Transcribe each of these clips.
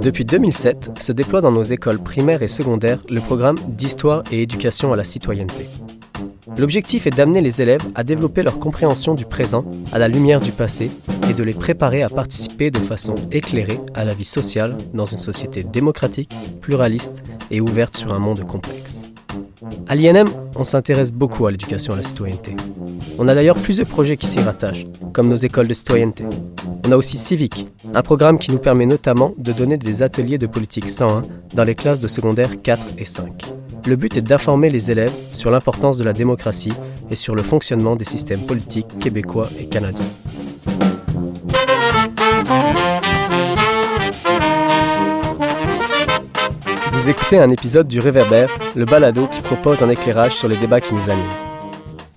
Depuis 2007, se déploie dans nos écoles primaires et secondaires le programme d'histoire et éducation à la citoyenneté. L'objectif est d'amener les élèves à développer leur compréhension du présent à la lumière du passé et de les préparer à participer de façon éclairée à la vie sociale dans une société démocratique, pluraliste et ouverte sur un monde complexe. À l'INM, on s'intéresse beaucoup à l'éducation à la citoyenneté. On a d'ailleurs plusieurs projets qui s'y rattachent, comme nos écoles de citoyenneté. On a aussi Civic, un programme qui nous permet notamment de donner des ateliers de politique 101 dans les classes de secondaire 4 et 5. Le but est d'informer les élèves sur l'importance de la démocratie et sur le fonctionnement des systèmes politiques québécois et canadiens. Vous écoutez un épisode du Réverbère, le balado qui propose un éclairage sur les débats qui nous animent.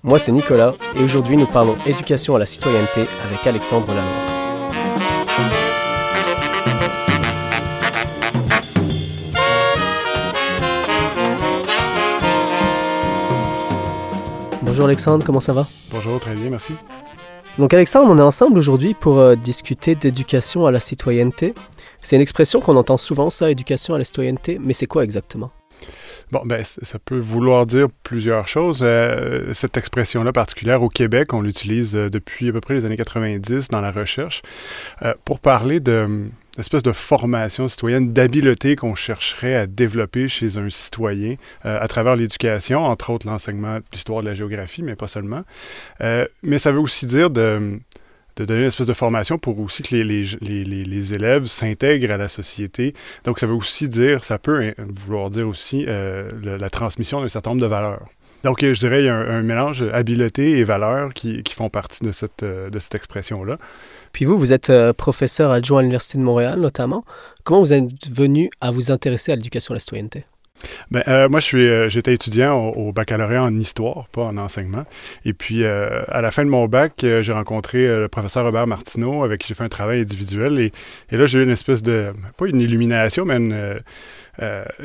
Moi, c'est Nicolas, et aujourd'hui, nous parlons éducation à la citoyenneté avec Alexandre Lanois. Bonjour Alexandre, comment ça va? Bonjour, très bien, merci. Donc Alexandre, on est ensemble aujourd'hui pour euh, discuter d'éducation à la citoyenneté. C'est une expression qu'on entend souvent, ça, éducation à la citoyenneté, mais c'est quoi exactement? Bon, ben, ça peut vouloir dire plusieurs choses. Euh, cette expression-là particulière au Québec, on l'utilise euh, depuis à peu près les années 90 dans la recherche euh, pour parler de espèce de formation citoyenne, d'habileté qu'on chercherait à développer chez un citoyen à travers l'éducation, entre autres l'enseignement de l'histoire de la géographie, mais pas seulement. mais ça veut aussi dire de de donner une espèce de formation pour aussi que les, les, les, élèves s'intègrent à la société. Donc, ça veut aussi dire, ça peut vouloir dire aussi euh, la transmission d'un certain nombre de valeurs. Donc, je dirais, il y a un, mélange habileté et valeurs qui, qui font partie de cette, euh, de cette expression-là. Puis vous, vous êtes euh, professeur adjoint à l'Université de Montréal notamment. Comment vous êtes venu à vous intéresser à l'éducation à la citoyenneté? Ben, euh, moi, je suis, euh, j'étais étudiant au, baccalauréat en histoire, pas en enseignement. Et puis, euh, à la fin de mon bac, j'ai rencontré le professeur Robert Martineau, avec qui j'ai fait un travail individuel. Et, et là, j'ai eu une espèce de, pas une illumination, mais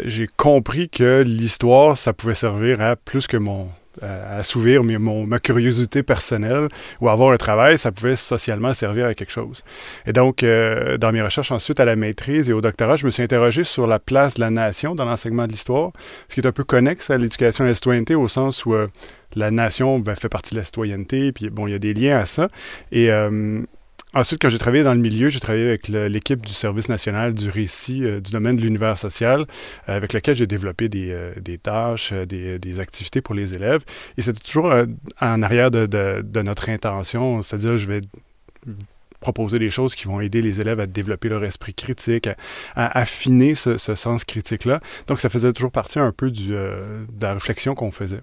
j'ai compris que l'histoire, ça pouvait servir à plus que mon, à mon, ma curiosité personnelle ou avoir un travail, ça pouvait socialement servir à quelque chose. Et donc, euh, dans mes recherches ensuite à la maîtrise et au doctorat, je me suis interrogé sur la place de la nation dans l'enseignement de l'histoire, ce qui est un peu connexe à l'éducation à la citoyenneté au sens où euh, la nation ben, fait partie de la citoyenneté, puis bon, il y a des liens à ça. Et euh, Ensuite, quand j'ai travaillé dans le milieu, j'ai travaillé avec l'équipe du Service national du récit euh, du domaine de l'univers social, euh, avec lequel j'ai développé des, euh, tâches, des, activités pour les élèves. Et c'était toujours en arrière de, notre intention, c'est-à-dire je vais proposer des choses qui vont aider les élèves à développer leur esprit critique, à, affiner ce, sens critique-là. Donc, ça faisait toujours partie un peu de la réflexion qu'on faisait.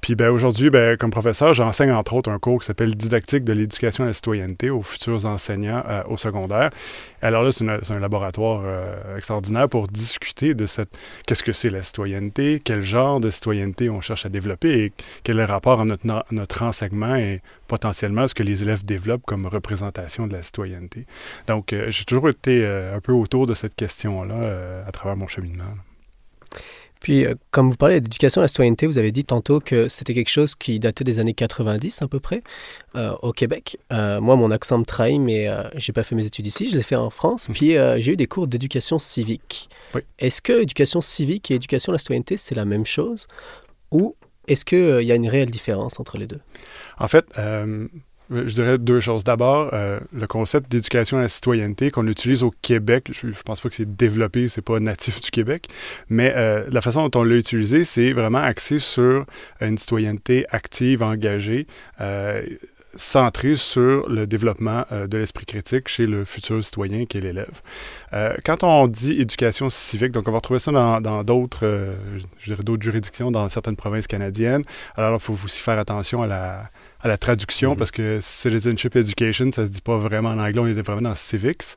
Puis ben, aujourd'hui, ben, comme professeur, j'enseigne entre autres un cours qui s'appelle Didactique de l'éducation à la citoyenneté aux futurs enseignants euh, au secondaire. Alors là, c'est un laboratoire euh, extraordinaire pour discuter de cette qu'est-ce que c'est la citoyenneté, quel genre de citoyenneté on cherche à développer et quel est le rapport à notre, notre enseignement et potentiellement ce que les élèves développent comme représentation de la citoyenneté. Donc, euh, j'ai toujours été un peu autour de cette question-là à travers mon cheminement. Puis, euh, comme vous parlez d'éducation à la citoyenneté, vous avez dit tantôt que c'était quelque chose qui datait des années 90 à peu près euh, au Québec. Euh, moi, mon accent me trahit, mais j'ai pas fait mes études ici, je les ai fait en France. Mhm. Puis, j'ai eu des cours d'éducation civique. Est-ce que éducation civique et éducation à la citoyenneté, c'est la même chose? Ou est-ce qu'il y a une réelle différence entre les deux? En fait, euh, je dirais deux choses. D'abord, euh, le concept d'éducation à la citoyenneté qu'on utilise au Québec, je, ne pense pas que c'est développé, c'est pas natif du Québec, mais euh, la façon dont on l'a utilisé, c'est vraiment axé sur une citoyenneté active, engagée, centrée sur le développement de l'esprit critique chez le futur citoyen qui est l'élève. quand on dit éducation civique, donc on va retrouver ça dans d'autres, d'autres juridictions dans certaines provinces canadiennes. Alors, il faut aussi faire attention à la à la traduction, mhm. parce que citizenship education, ça se dit pas vraiment en anglais, on est vraiment dans civics.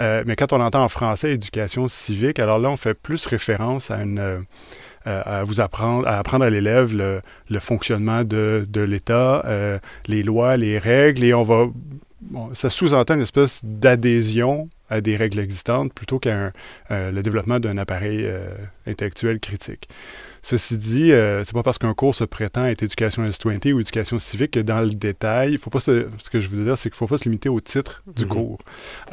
Euh, mais quand on entend en français éducation civique, alors là, on fait plus référence à une euh, à vous apprendre, à apprendre à l'élève le, le, fonctionnement de, de l'État, euh, les lois, les règles, et on va ça sous-entend une espèce d'adhésion à des règles existantes plutôt qu'un le développement d'un appareil intellectuel critique. Ceci dit, euh, c'est pas parce qu'un cours se prétend être éducation à la citoyenneté ou éducation civique que dans le détail, faut pas ce que je veux dire, c'est qu'il faut pas se limiter au titre du mhm. cours.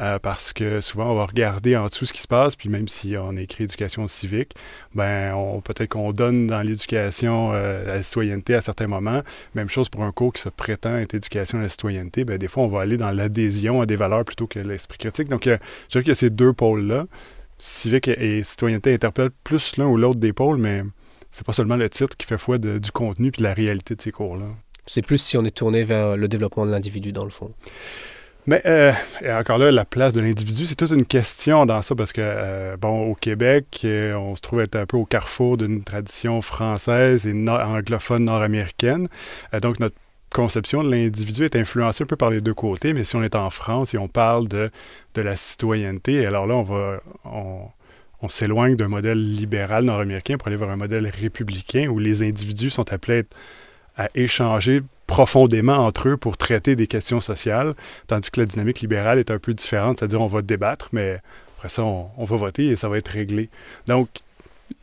Euh, parce que souvent, on va regarder en dessous ce qui se passe, puis même si on écrit éducation civique, ben peut-être qu'on donne dans l'éducation euh, à la citoyenneté à certains moments. Même chose pour un cours qui se prétend être éducation à la citoyenneté, ben des fois, on va aller dans l'adhésion à des valeurs plutôt que l'esprit critique. Donc, je dirais qu'il y a ces deux pôles-là civique et, citoyenneté interpellent plus l'un ou l'autre des pôles, mais c'est pas seulement le titre qui fait foi du contenu puis de la réalité de ces cours-là. C'est plus si on est tourné vers le développement de l'individu, dans le fond. Mais euh, encore là, la place de l'individu, c'est toute une question dans ça parce que, euh, bon, au Québec, euh, on se trouve être un peu au carrefour d'une tradition française et anglophone nord-américaine. donc, notre conception de l'individu est influencée un peu par les deux côtés, mais si on est en France et on parle de, de la citoyenneté, alors là, on va. On, s'éloigne d'un modèle libéral nord-américain pour aller vers un modèle républicain où les individus sont appelés à échanger profondément entre eux pour traiter des questions sociales, tandis que la dynamique libérale est un peu différente, c'est-à-dire on va débattre, mais après ça, on, on, va voter et ça va être réglé. Donc,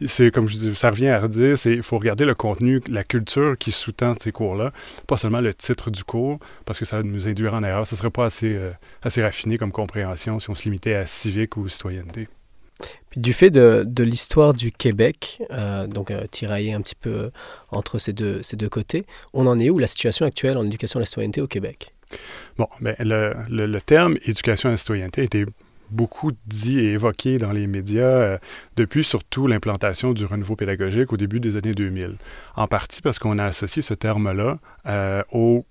c'est comme je dis, ça revient à redire, il faut regarder le contenu, la culture qui sous-tend ces cours-là, pas seulement le titre du cours, parce que ça va nous induire en erreur. Ce ne serait pas assez, euh, assez raffiné comme compréhension si on se limitait à civique ou citoyenneté. Du fait de, l'histoire du Québec, euh, donc euh, tirailler un petit peu entre ces deux, côtés, on en est où la situation actuelle en éducation à la citoyenneté au Québec? Bon, ben, le, terme éducation à la citoyenneté a été beaucoup dit et évoqué dans les médias euh, depuis surtout l'implantation du renouveau pédagogique au début des années 2000. En partie parce qu'on a associé ce terme-là euh, au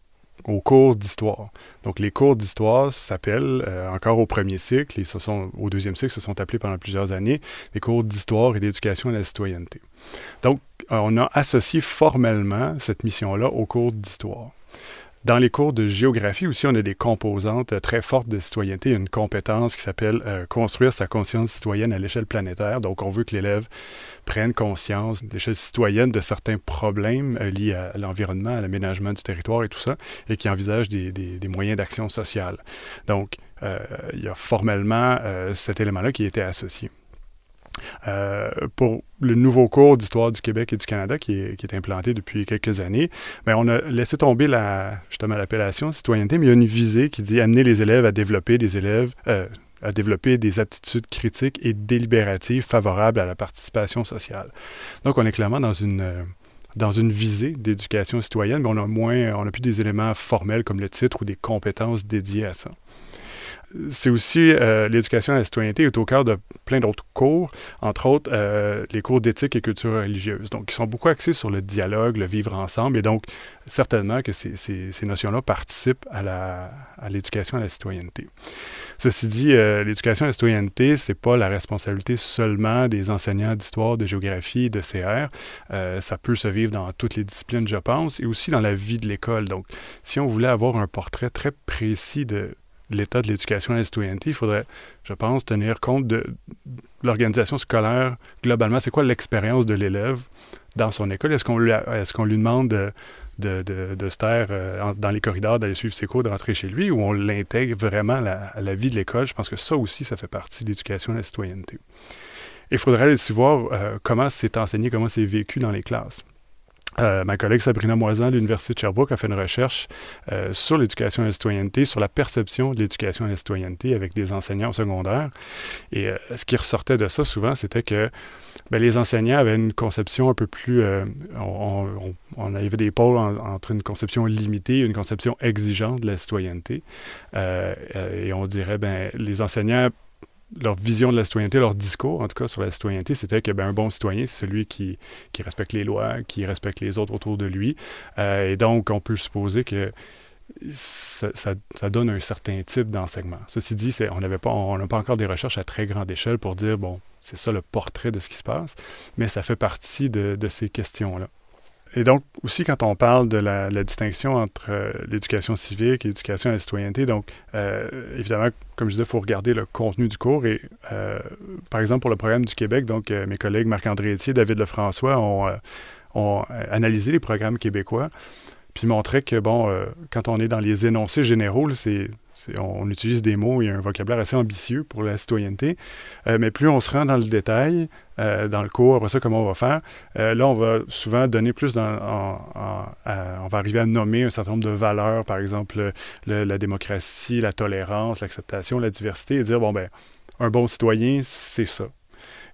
aux cours d'histoire. Donc, les cours d'histoire s'appellent, euh, encore au premier cycle, et ce sont, au deuxième cycle, se sont appelés pendant plusieurs années, des cours d'histoire et d'éducation à la citoyenneté. Donc, on a associé formellement cette mission-là aux cours d'histoire. Dans les cours de géographie aussi, on a des composantes très fortes de citoyenneté. une compétence qui s'appelle euh, construire sa conscience citoyenne à l'échelle planétaire. Donc, on veut que l'élève prenne conscience l'échelle citoyenne de certains problèmes euh, liés à, l'environnement, à l'aménagement du territoire et tout ça, et qui envisage des, moyens d'action sociale. Donc, euh, il y a formellement cet élément-là qui était associé. Euh, pour le nouveau cours d'histoire du Québec et du Canada qui est, implanté depuis quelques années, bien, on a laissé tomber la, justement l'appellation citoyenneté, mais il y a une visée qui dit amener les élèves à développer des élèves, euh, à développer des aptitudes critiques et délibératives favorables à la participation sociale. Donc, on est clairement dans une euh, dans une visée d'éducation citoyenne, mais on a moins, on a plus des éléments formels comme le titre ou des compétences dédiées à ça c'est aussi euh, l'éducation à la citoyenneté est au cœur de plein d'autres cours, entre autres euh, les cours d'éthique et culture religieuse. Donc, ils sont beaucoup axés sur le dialogue, le vivre ensemble, et donc certainement que ces, ces, notions-là participent à l'éducation à, la citoyenneté. Ceci dit, euh, l'éducation à la citoyenneté, c'est pas la responsabilité seulement des enseignants d'histoire, de géographie, de CR. ça peut se vivre dans toutes les disciplines, je pense, et aussi dans la vie de l'école. Donc, si on voulait avoir un portrait très précis de l'état de l'éducation à la citoyenneté, il faudrait, je pense, tenir compte de l'organisation scolaire globalement. C'est quoi l'expérience de l'élève dans son école? Est-ce qu'on lui, lui demande de, de, se taire euh, dans les corridors, d'aller suivre ses cours, de rentrer chez lui, ou on l'intègre vraiment à la, vie de l'école? Je pense que ça aussi, ça fait partie de l'éducation à la citoyenneté. Il faudrait aussi voir euh, comment c'est enseigné, comment c'est vécu dans les classes. Euh, ma collègue Sabrina Moisan de l'Université de Sherbrooke a fait une recherche euh, sur l'éducation à la citoyenneté, sur la perception de l'éducation à la citoyenneté avec des enseignants secondaires. Et euh, ce qui ressortait de ça souvent, c'était que ben, les enseignants avaient une conception un peu plus... On, avait des pôles entre une conception limitée et une conception exigeante de la citoyenneté. et on dirait, ben, les enseignants leur vision de la citoyenneté, leur discours, en tout cas, sur la citoyenneté, c'était que ben, un bon citoyen, c'est celui qui, qui, respecte les lois, qui respecte les autres autour de lui. Euh, et donc, on peut supposer que ça, ça, donne un certain type d'enseignement. Ceci dit, on n'a pas, on pas encore des recherches à très grande échelle pour dire, bon, c'est ça le portrait de ce qui se passe, mais ça fait partie de, de ces questions-là. Et donc, aussi, quand on parle de la, distinction entre euh, l'éducation civique et l'éducation à la citoyenneté, donc, euh, évidemment, comme je disais, il faut regarder le contenu du cours. Et, euh, par exemple, pour le programme du Québec, donc, mes collègues Marc-André Etier et David Lefrançois ont, ont analysé les programmes québécois, puis montraient que, bon, quand on est dans les énoncés généraux, c'est on, utilise des mots, a un vocabulaire assez ambitieux pour la citoyenneté, euh, mais plus on se rend dans le détail, euh, dans le cours, après ça, comment on va faire, euh, là, on va souvent donner plus dans... on va arriver à nommer un certain nombre de valeurs, par exemple la démocratie, la tolérance, l'acceptation, la diversité, et dire, bon, ben, un bon citoyen, c'est ça.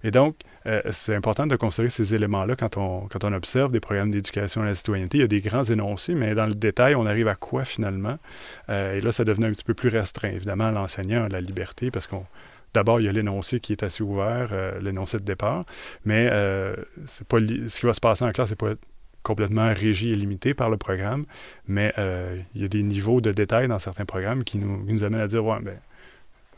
Et donc, euh, c'est important de considérer ces éléments-là quand on, quand on observe des programmes d'éducation à la citoyenneté. Il y a des grands énoncés, mais dans le détail, on arrive à quoi finalement? Euh, et là, ça devenait un petit peu plus restreint. Évidemment, l'enseignant a la liberté parce qu'on D'abord, il y a l'énoncé qui est assez ouvert, euh, l'énoncé de départ, mais c'est pas ce qui va se passer en classe, c'est pas complètement régi et limité par le programme, mais il y a des niveaux de détail dans certains programmes qui nous, qui nous amènent à dire, ouais, ben,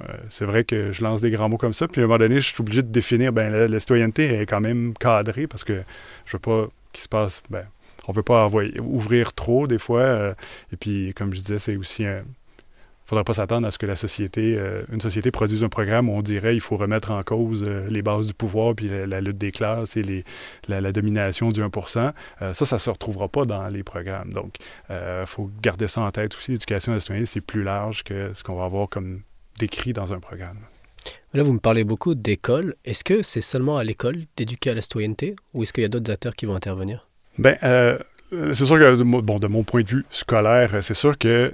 euh, c'est vrai que je lance des grands mots comme ça, puis à un moment donné, je suis obligé de définir, ben la, citoyenneté est quand même cadrée parce que je veux pas qu'il se passe, ben, on veut pas ouvrir trop des fois, euh, et puis comme je disais, c'est aussi un, faudrait pas s'attendre à ce que la société, euh, une société produise un programme où on dirait il faut remettre en cause les bases du pouvoir, puis la, lutte des classes et les, la, domination du 1% Ça, ça ne se retrouvera pas dans les programmes. Donc, il faut garder ça en tête aussi. L'éducation à la citoyenneté, c'est plus large que ce qu'on va avoir comme décrit dans un programme. Là, vous me parlez beaucoup d'école. Est-ce que c'est seulement à l'école d'éduquer à la citoyenneté ou est-ce qu'il y a d'autres acteurs qui vont intervenir? Bien, euh, c'est sûr que bon, de mon point de vue scolaire, c'est sûr que euh,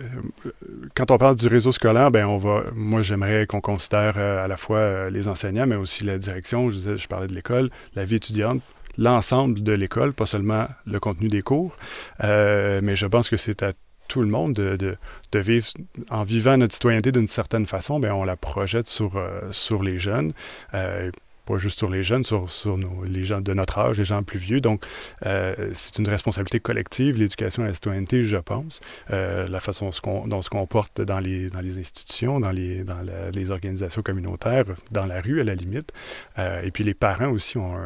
quand on parle du réseau scolaire, ben on va, moi j'aimerais qu'on considère euh, à la fois les enseignants, mais aussi la direction. Je, disais, je parlais de l'école, la vie étudiante, l'ensemble de l'école, pas seulement le contenu des cours. mais je pense que c'est à tout le monde de, de, vivre en vivant notre citoyenneté d'une certaine façon, bien, on la projette sur, euh, sur les jeunes. Euh, pas juste sur les jeunes, sur, sur les gens de notre âge, les gens plus vieux. Donc, euh, c'est une responsabilité collective, l'éducation à la citoyenneté, je pense. la façon dont on se comporte dans les, dans les institutions, dans, les, dans les organisations communautaires, dans la rue à la limite. et puis les parents aussi ont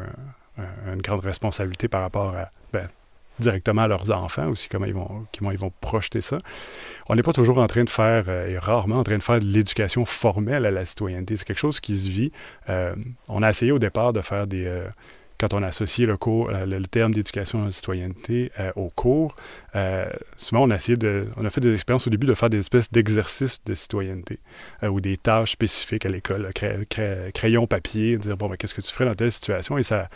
une grande responsabilité par rapport à ben, directement à leurs enfants aussi, comment ils vont, comment ils vont projeter ça. On n'est pas toujours en train de faire, euh, et rarement en train de faire de l'éducation formelle à la citoyenneté. C'est quelque chose qui se vit. Euh, on a essayé au départ de faire des... Euh, quand on a associé le, cours, le, terme d'éducation à la citoyenneté au cours, souvent on a essayé de, on a fait des expériences au début de faire des espèces d'exercices de citoyenneté ou des tâches spécifiques à l'école, crayon, papier, dire bon, ben, qu'est-ce que tu ferais dans telle situation? Et ça,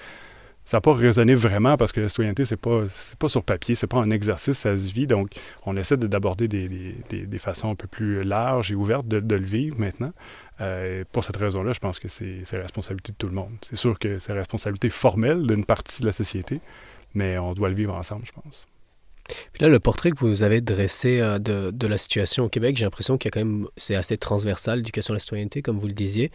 ça n'a pas résonné vraiment parce que la citoyenneté, c'est pas, pas sur papier, c'est pas un exercice, ça se vit. Donc, on essaie d'aborder des, des, des, façons un peu plus larges et ouvertes de, de le vivre maintenant. Euh, pour cette raison-là, je pense que c'est la responsabilité de tout le monde. C'est sûr que c'est la responsabilité formelle d'une partie de la société, mais on doit le vivre ensemble, je pense. Puis là, le portrait que vous avez dressé euh, de, de la situation au Québec, j'ai l'impression qu'il y a quand même, c'est assez transversal, l'éducation à la citoyenneté, comme vous le disiez.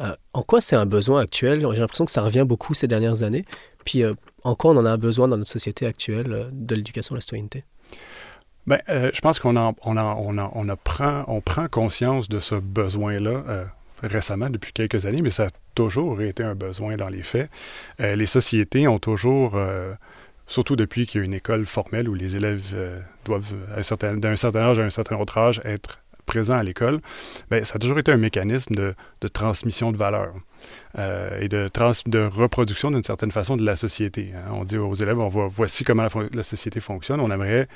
Euh, en quoi c'est un besoin actuel? J'ai l'impression que ça revient beaucoup ces dernières années. Puis euh, en quoi on en a besoin dans notre société actuelle euh, de l'éducation à la citoyenneté? Bien, je pense qu'on on, on, on, prend, on prend conscience de ce besoin-là récemment, depuis quelques années, mais ça a toujours été un besoin dans les faits. les sociétés ont toujours surtout depuis qu'il y a une école formelle où les élèves doivent, d'un certain, certain âge à un certain autre âge, être présent à l'école, bien, ça a toujours été un mécanisme de, de transmission de valeurs euh, et de, trans, de reproduction d'une certaine façon de la société. Hein. On dit aux élèves, on voit, voici comment la, société fonctionne. On aimerait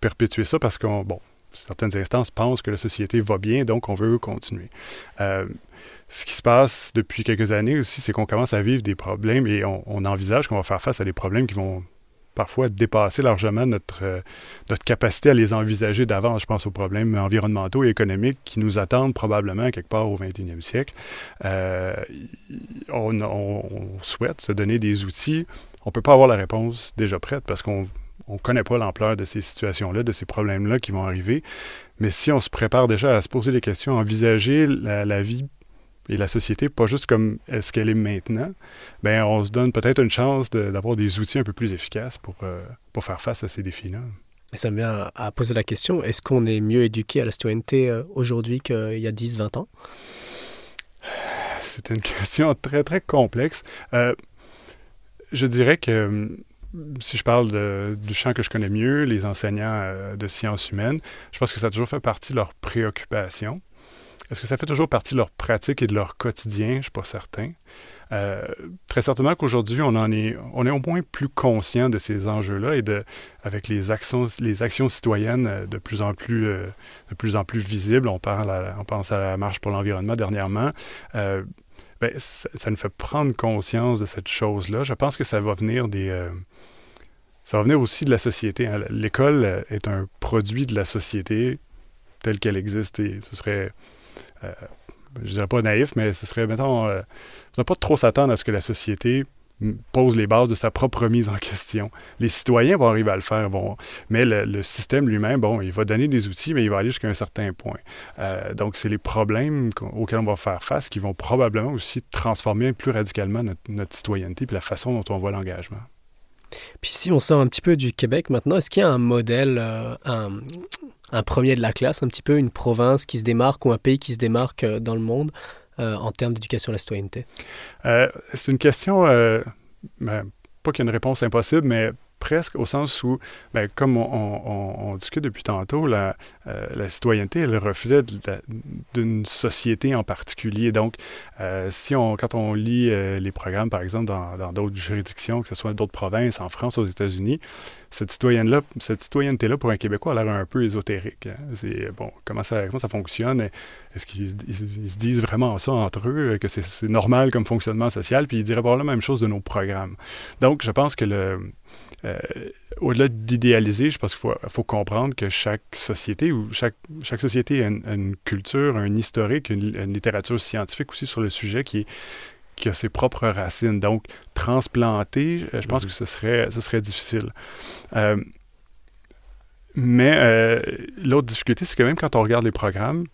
perpétuer ça parce qu'on, bon, certaines instances pensent que la société va bien, donc on veut continuer. Euh, ce qui se passe depuis quelques années aussi, c'est qu'on commence à vivre des problèmes et on, on envisage qu'on va faire face à des problèmes qui vont parfois dépasser largement notre, euh, notre capacité à les envisager d'avance. Je pense aux problèmes environnementaux et économiques qui nous attendent probablement quelque part au 21e siècle. Euh, on, souhaite se donner des outils. On ne peut pas avoir la réponse déjà prête parce qu'on ne connaît pas l'ampleur de ces situations-là, de ces problèmes-là qui vont arriver. Mais si on se prépare déjà à se poser des questions, envisager la vie et la société, pas juste comme est-ce qu'elle est maintenant, ben on se donne peut-être une chance d'avoir des outils un peu plus efficaces pour, euh, pour faire face à ces défis-là. Ça me vient à poser la question, est-ce qu'on est mieux éduqué à la citoyenneté euh, aujourd'hui qu'il y a 10-20 ans? C'est une question très, très complexe. Euh, je dirais que si je parle du champ que je connais mieux, les enseignants de sciences humaines, je pense que ça a toujours fait partie de leurs préoccupations. Est-ce que ça fait toujours partie de leur pratique et de leur quotidien? Je ne suis pas certain. Euh, très certainement qu'aujourd'hui, on en est, on est au moins plus conscient de ces enjeux-là et de, avec les actions, les actions citoyennes euh, de plus en plus, euh, de plus en plus visibles. On parle, on pense à la marche pour l'environnement dernièrement. Ben, ça, nous fait prendre conscience de cette chose-là. Je pense que ça va venir des, ça va venir aussi de la société. Hein. L'école est un produit de la société telle qu'elle existe et ce serait je dirais pas naïf, mais ce serait, mettons, euh, ne pas trop s'attendre à ce que la société pose les bases de sa propre remise en question. Les citoyens vont arriver à le faire, vont, mais le, système lui-même, bon, il va donner des outils, mais il va aller jusqu'à un certain point. Euh, donc, c'est les problèmes auxquels on va faire face qui vont probablement aussi transformer plus radicalement notre, citoyenneté et la façon dont on voit l'engagement. Puis si on sort un petit peu du Québec maintenant, est-ce qu'il y a un modèle, euh, un premier de la classe, un petit peu une province qui se démarque ou un pays qui se démarque euh, dans le monde euh, en termes d'éducation à la citoyenneté? Euh, c'est une question, ben, pas qu'il y ait une réponse impossible, mais presque au sens où, ben, comme on, discute depuis tantôt, la, euh, la citoyenneté est le reflet d'une société en particulier. Donc, euh, si on, quand on lit euh, les programmes, par exemple, dans d'autres juridictions, que ce soit d'autres provinces, en France, aux États-Unis, cette citoyenneté-là, cette citoyenneté-là, pour un Québécois, a l'air un peu ésotérique. Hein. C'est, bon, comment ça, comment ça fonctionne? Est-ce qu'ils se disent vraiment ça entre eux, que c'est normal comme fonctionnement social? Puis ils diraient probablement la même chose de nos programmes. Donc, je pense que le euh, au-delà d'idéaliser, je pense qu'il faut, comprendre que chaque société ou chaque, chaque société a une, culture, un historique, une, littérature scientifique aussi sur le sujet qui, qui a ses propres racines. Donc, transplanter, euh, je pense mm-hmm. que ce serait, ce serait difficile. Euh, mais l'autre difficulté, c'est que même quand on regarde les programmes,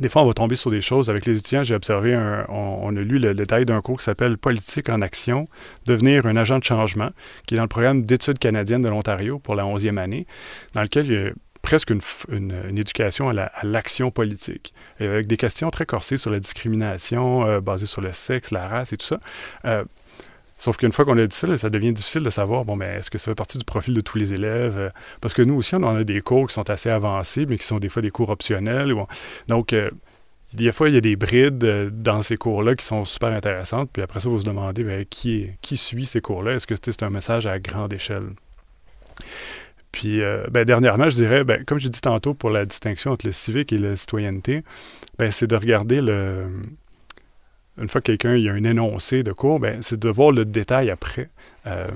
des fois, on va tomber sur des choses. Avec les étudiants, j'ai observé, on, a lu le, détail d'un cours qui s'appelle Politique en action, devenir un agent de changement, qui est dans le programme d'études canadiennes de l'Ontario pour la 11e année, dans lequel il y a presque une, éducation à l'action politique, avec des questions très corsées sur la discrimination euh, basée sur le sexe, la race et tout ça. Euh, Sauf qu'une fois qu'on a dit ça, ça devient difficile de savoir, bon, mais est-ce que ça fait partie du profil de tous les élèves? Euh, parce que nous aussi, on a des cours qui sont assez avancés, mais qui sont des fois des cours optionnels. Donc, euh, des fois, il y a des brides euh, dans ces cours-là qui sont super intéressantes. Puis après ça, vous vous demandez, ben, qui, qui suit ces cours-là? Est-ce que c'est un message à grande échelle? Puis, ben, dernièrement, je dirais, ben, comme j'ai dit tantôt pour la distinction entre le civique et la citoyenneté, ben, c'est de regarder le, une fois que quelqu'un a un énoncé de cours, ben, c'est de voir le détail après. Euh,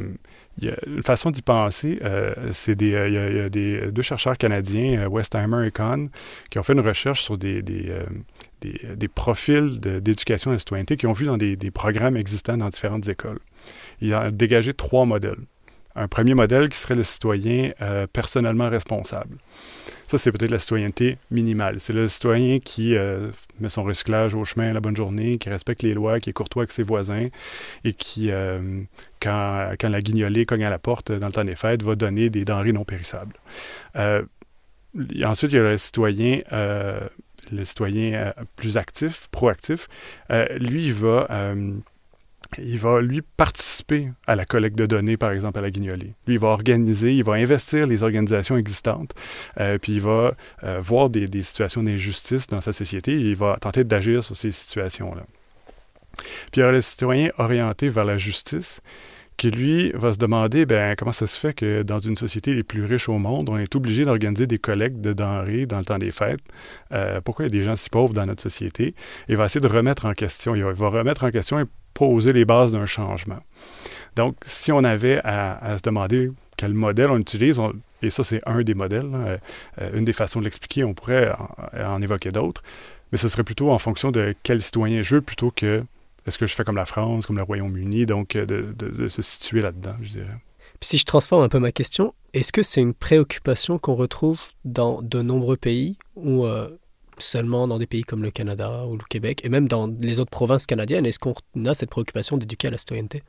y a une façon d'y penser, euh, c'est des, euh, il y a, des, deux chercheurs canadiens, Westheimer et Kahn, qui ont fait une recherche sur des, des, des, profils d'éducation à la citoyenneté qu'ils ont vu dans des, programmes existants dans différentes écoles. Ils ont dégagé trois modèles. Un premier modèle qui serait le citoyen personnellement responsable. Ça, c'est peut-être la citoyenneté minimale. C'est le citoyen qui euh, met son recyclage au chemin la bonne journée, qui respecte les lois, qui est courtois avec ses voisins et qui, euh, quand, quand, la guignolée cogne à la porte dans le temps des fêtes, va donner des denrées non périssables. Euh, ensuite, il y a le citoyen le citoyen plus actif, proactif, lui, il va il va, lui, participer à la collecte de données, par exemple, à la guignolée. Lui, il va organiser, il va investir les organisations existantes, euh, puis il va euh, voir des, situations d'injustice dans sa société et il va tenter d'agir sur ces situations-là. Puis il y a le citoyen orienté vers la justice qui, lui, va se demander ben, comment ça se fait que dans une société les plus riches au monde, on est obligé d'organiser des collectes de denrées dans le temps des fêtes? Euh, pourquoi il y a des gens si pauvres dans notre société? Il va essayer de remettre en question. Il va remettre en question poser les bases d'un changement. Donc, si on avait à, se demander quel modèle on utilise, et ça c'est un des modèles, euh, une des façons de l'expliquer, on pourrait en, évoquer d'autres, mais ce serait plutôt en fonction de quel citoyen je veux plutôt que est-ce que je fais comme la France, comme le Royaume-Uni, donc euh, de, se situer là-dedans, je dirais. Puis si je transforme un peu ma question, est-ce que c'est une préoccupation qu'on retrouve dans de nombreux pays où euh, seulement dans des pays comme le Canada ou le Québec, et même dans les autres provinces canadiennes, est-ce qu'on a cette préoccupation d'éduquer à la citoyenneté?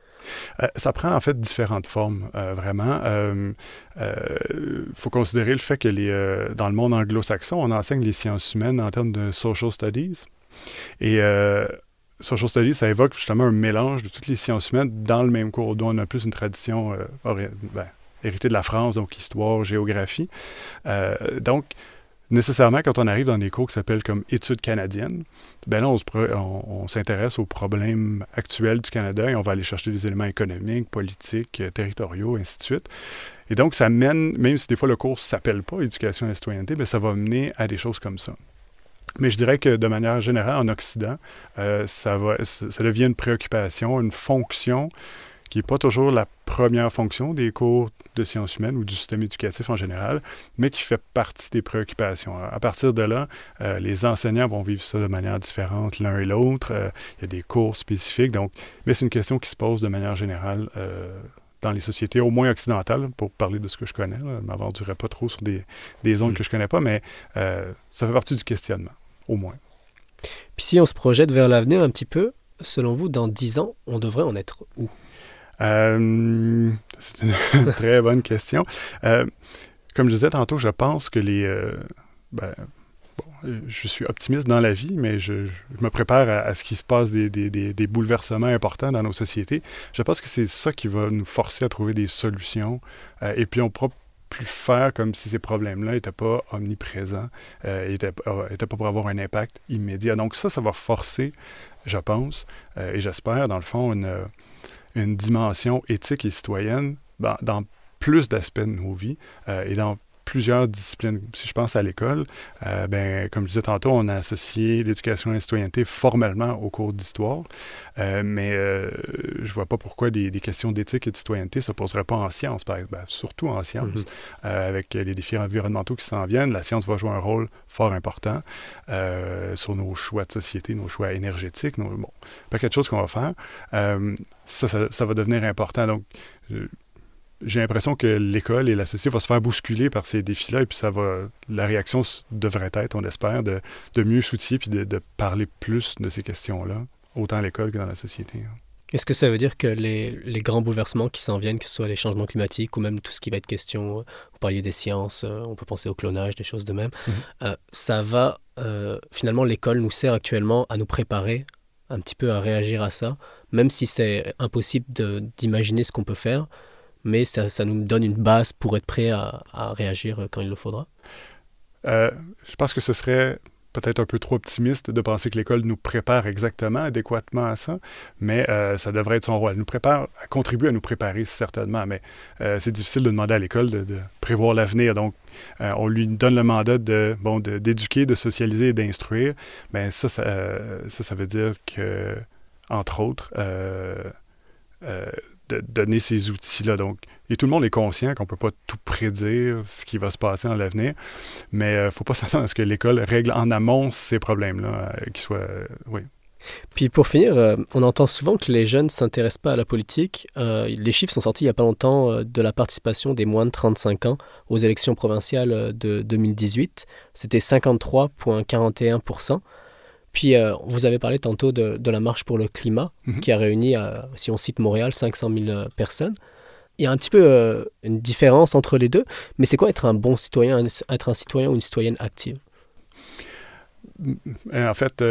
Euh, ça prend en fait différentes formes, euh, vraiment. Il euh, faut considérer le fait que les, dans le monde anglo-saxon, on enseigne les sciences humaines en termes de social studies. Et social studies, ça évoque justement un mélange de toutes les sciences humaines dans le même cours, dont on a plus une tradition ben, héritée de la France, donc histoire, géographie. donc, nécessairement, quand on arrive dans des cours qui s'appellent comme études canadiennes, ben là, on, s'intéresse aux problèmes actuels du Canada et on va aller chercher des éléments économiques, politiques, euh, territoriaux, ainsi de suite. Et donc, ça mène, même si des fois le cours ne s'appelle pas éducation et la citoyenneté, ben ça va mener à des choses comme ça. Mais je dirais que de manière générale, en Occident, euh, ça, va, ça devient une préoccupation, une fonction qui n'est pas toujours la première fonction des cours de sciences humaines ou du système éducatif en général, mais qui fait partie des préoccupations. À partir de là, euh, les enseignants vont vivre ça de manière différente l'un et l'autre. Euh, il y a des cours spécifiques, donc, mais c'est une question qui se pose de manière générale dans les sociétés, au moins occidentales, pour parler de ce que je connais. Je ne m'aventurerai pas trop sur des, des zones mm. que je ne connais pas, mais ça fait partie du questionnement au moins. Puis si on se projette vers l'avenir un petit peu, selon vous, dans dix ans, on devrait en être où? Euh, C'est une très bonne question. Euh, comme je disais tantôt, je pense que les... Euh, ben, je suis optimiste dans la vie, mais je, me prépare à, ce qui se passe des, des, des, bouleversements importants dans nos sociétés. Je pense que c'est ça qui va nous forcer à trouver des solutions. et puis on pourra plus faire comme si ces problèmes-là n'étaient pas omniprésents, n'étaient pas pour avoir un impact immédiat. Donc ça, ça va forcer, je pense, et j'espère, dans le fond, une, une dimension éthique et citoyenne dans plus d'aspects de nos vies euh, et dans plusieurs disciplines. Si je pense à l'école, euh, ben, comme je disais tantôt, on a associé l'éducation et la citoyenneté formellement au cours d'histoire, euh, mais euh, je vois pas pourquoi des, questions d'éthique et de citoyenneté ne se poseraient pas en sciences, par exemple, ben, surtout en sciences, mm-hmm. euh, avec les défis environnementaux qui s'en viennent. La science va jouer un rôle fort important sur nos choix de société, nos choix énergétiques, nos, bon, pas quelque chose qu'on va faire. Ça, ça, ça, va devenir important. Donc, j'ai l'impression que l'école et la société vont se faire bousculer par ces défis-là, et puis ça va, la réaction devrait être, on espère, de, de mieux s'outiller puis de, de, parler plus de ces questions-là, autant à l'école que dans la société. Hein. Est-ce que ça veut dire que les, les grands bouleversements qui s'en viennent, que ce soit les changements climatiques ou même tout ce qui va être question, vous parliez des sciences, euh, on peut penser au clonage, des choses de même, mhm. euh, ça va, euh, finalement, l'école nous sert actuellement à nous préparer un petit peu à réagir à ça, même si c'est impossible d'imaginer ce qu'on peut faire mais ça, ça, nous donne une base pour être prêt à, réagir quand il le faudra? Euh, je pense que ce serait peut-être un peu trop optimiste de penser que l'école nous prépare exactement, adéquatement à ça, mais euh, ça devrait être son rôle. Elle nous prépare, elle contribue à nous préparer certainement, mais euh, c'est difficile de demander à l'école de, prévoir l'avenir. Donc, on lui donne le mandat de bon d'éduquer, de, socialiser et d'instruire. Ça ça, ça, ça, veut dire que, entre autres, donner ces outils-là. Donc, et tout le monde est conscient qu'on ne peut pas tout prédire ce qui va se passer dans l'avenir, mais il euh, ne faut pas s'attendre à ce que l'école règle en amont ces problèmes-là, euh, qui soient... Euh, oui. Puis pour finir, on entend souvent que les jeunes ne s'intéressent pas à la politique. les chiffres sont sortis il n'y a pas longtemps de la participation des moins de 35 ans aux élections provinciales de 2018. C'était 53,41%. Puis, euh, vous avez parlé tantôt de, la marche pour le climat, mhm. qui a réuni, euh, si on cite Montréal, 500 000 euh, personnes. Il y a un petit peu une différence entre les deux, mais c'est quoi être un bon citoyen, être un citoyen ou une citoyenne active? En fait,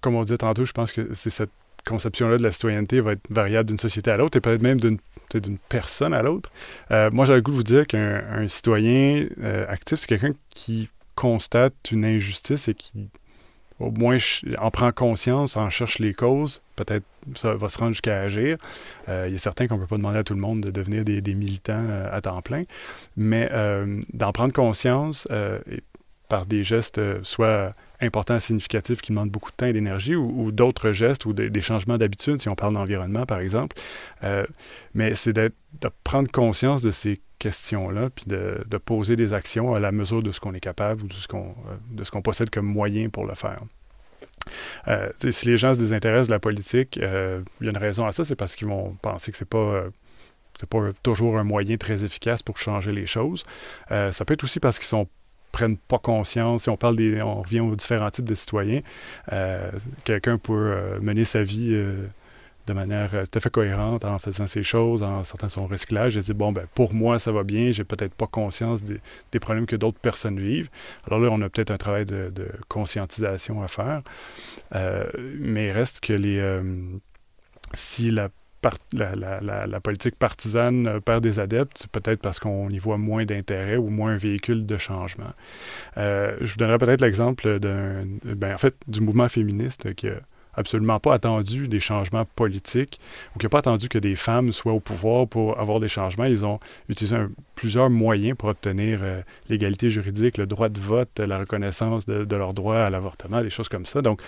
comme on disait tantôt, je pense que c'est cette conception-là de la citoyenneté va être variable d'une société à l'autre et peut-être même d'une d'une personne à l'autre. moi, j'avais le goût de vous dire qu'un citoyen actif, c'est quelqu'un qui constate une injustice et qui au moins en prend conscience, en cherche les causes, peut-être ça va se rendre jusqu'à agir. Euh, il est certain qu'on ne peut pas demander à tout le monde de devenir des, militants euh, à temps plein, mais euh, d'en prendre conscience par des gestes soit importants, significatifs, qui demandent beaucoup de temps et d'énergie, ou, d'autres gestes ou des changements d'habitude, si on parle d'environnement, par exemple. mais c'est de prendre conscience de ces questions-là, puis de, poser des actions à la mesure de ce qu'on est capable ou de ce qu'on euh, de ce qu'on possède comme moyen pour le faire. Euh, si les gens se désintéressent de la politique, euh, il y a une raison à ça, c'est parce qu'ils vont penser que c'est pas c'est pas toujours un moyen très efficace pour changer les choses. ça peut être aussi parce qu'ils sont prennent pas conscience. Si on parle des, on revient aux différents types de citoyens. Quelqu'un peut mener sa vie de manière euh, tout à fait cohérente en faisant ces choses, en sortant son recyclage. J'ai dit, bon, ben, pour moi, ça va bien, j'ai peut-être pas conscience des, problèmes que d'autres personnes vivent. Alors là, on a peut-être un travail de, conscientisation à faire. Euh, mais il reste que les. Euh, si la la, politique partisane perd des adeptes, peut-être parce qu'on y voit moins d'intérêt ou moins un véhicule de changement. je vous donnerai peut-être l'exemple d'un, ben, en fait, du mouvement féministe qui a absolument pas attendu des changements politiques ou qui n'a pas attendu que des femmes soient au pouvoir pour avoir des changements. Ils ont utilisé plusieurs moyens pour obtenir euh, l'égalité juridique, le droit de vote, la reconnaissance de, de leur droit à l'avortement, des choses comme ça. Donc,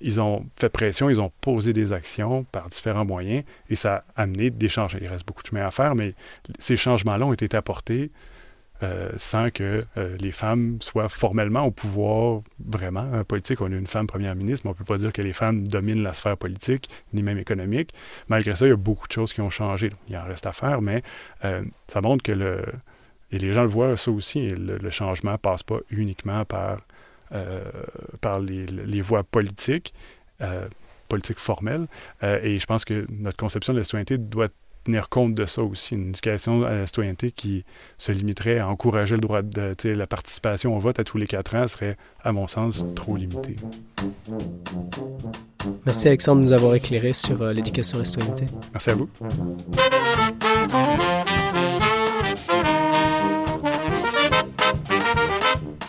ils ont fait pression, ils ont posé des actions par différents moyens et ça a amené des changements. Il reste beaucoup de chemin à faire, mais ces changements-là ont été apportés euh, sans que euh, les femmes soient formellement au pouvoir vraiment hein, politique. On a une femme première ministre, mais on ne peut pas dire que les femmes dominent la sphère politique, ni même économique. Malgré ça, il y a beaucoup de choses qui ont changé. Il en reste à faire, mais euh, ça montre que le... Et les gens le voient ça aussi, le, changement ne passe pas uniquement par, par les, voies politiques, politiques formelles. et je pense que notre conception de la citoyenneté doit tenir compte de ça aussi. Une éducation à la citoyenneté qui se limiterait à encourager le droit de la participation au vote à tous les quatre ans serait, à mon sens, trop limitée. Merci Alexandre de nous avoir éclairé sur euh, l'éducation à la citoyenneté. Merci à vous.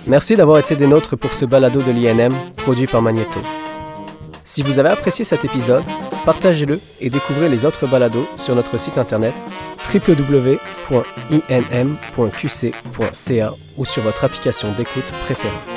Merci d'avoir été des nôtres pour ce balado de l'INM produit par Magneto. Si vous avez apprécié cet épisode, partagez-le et découvrez les autres balados sur notre site internet www.inm.qc.ca ou sur votre application d'écoute préférée.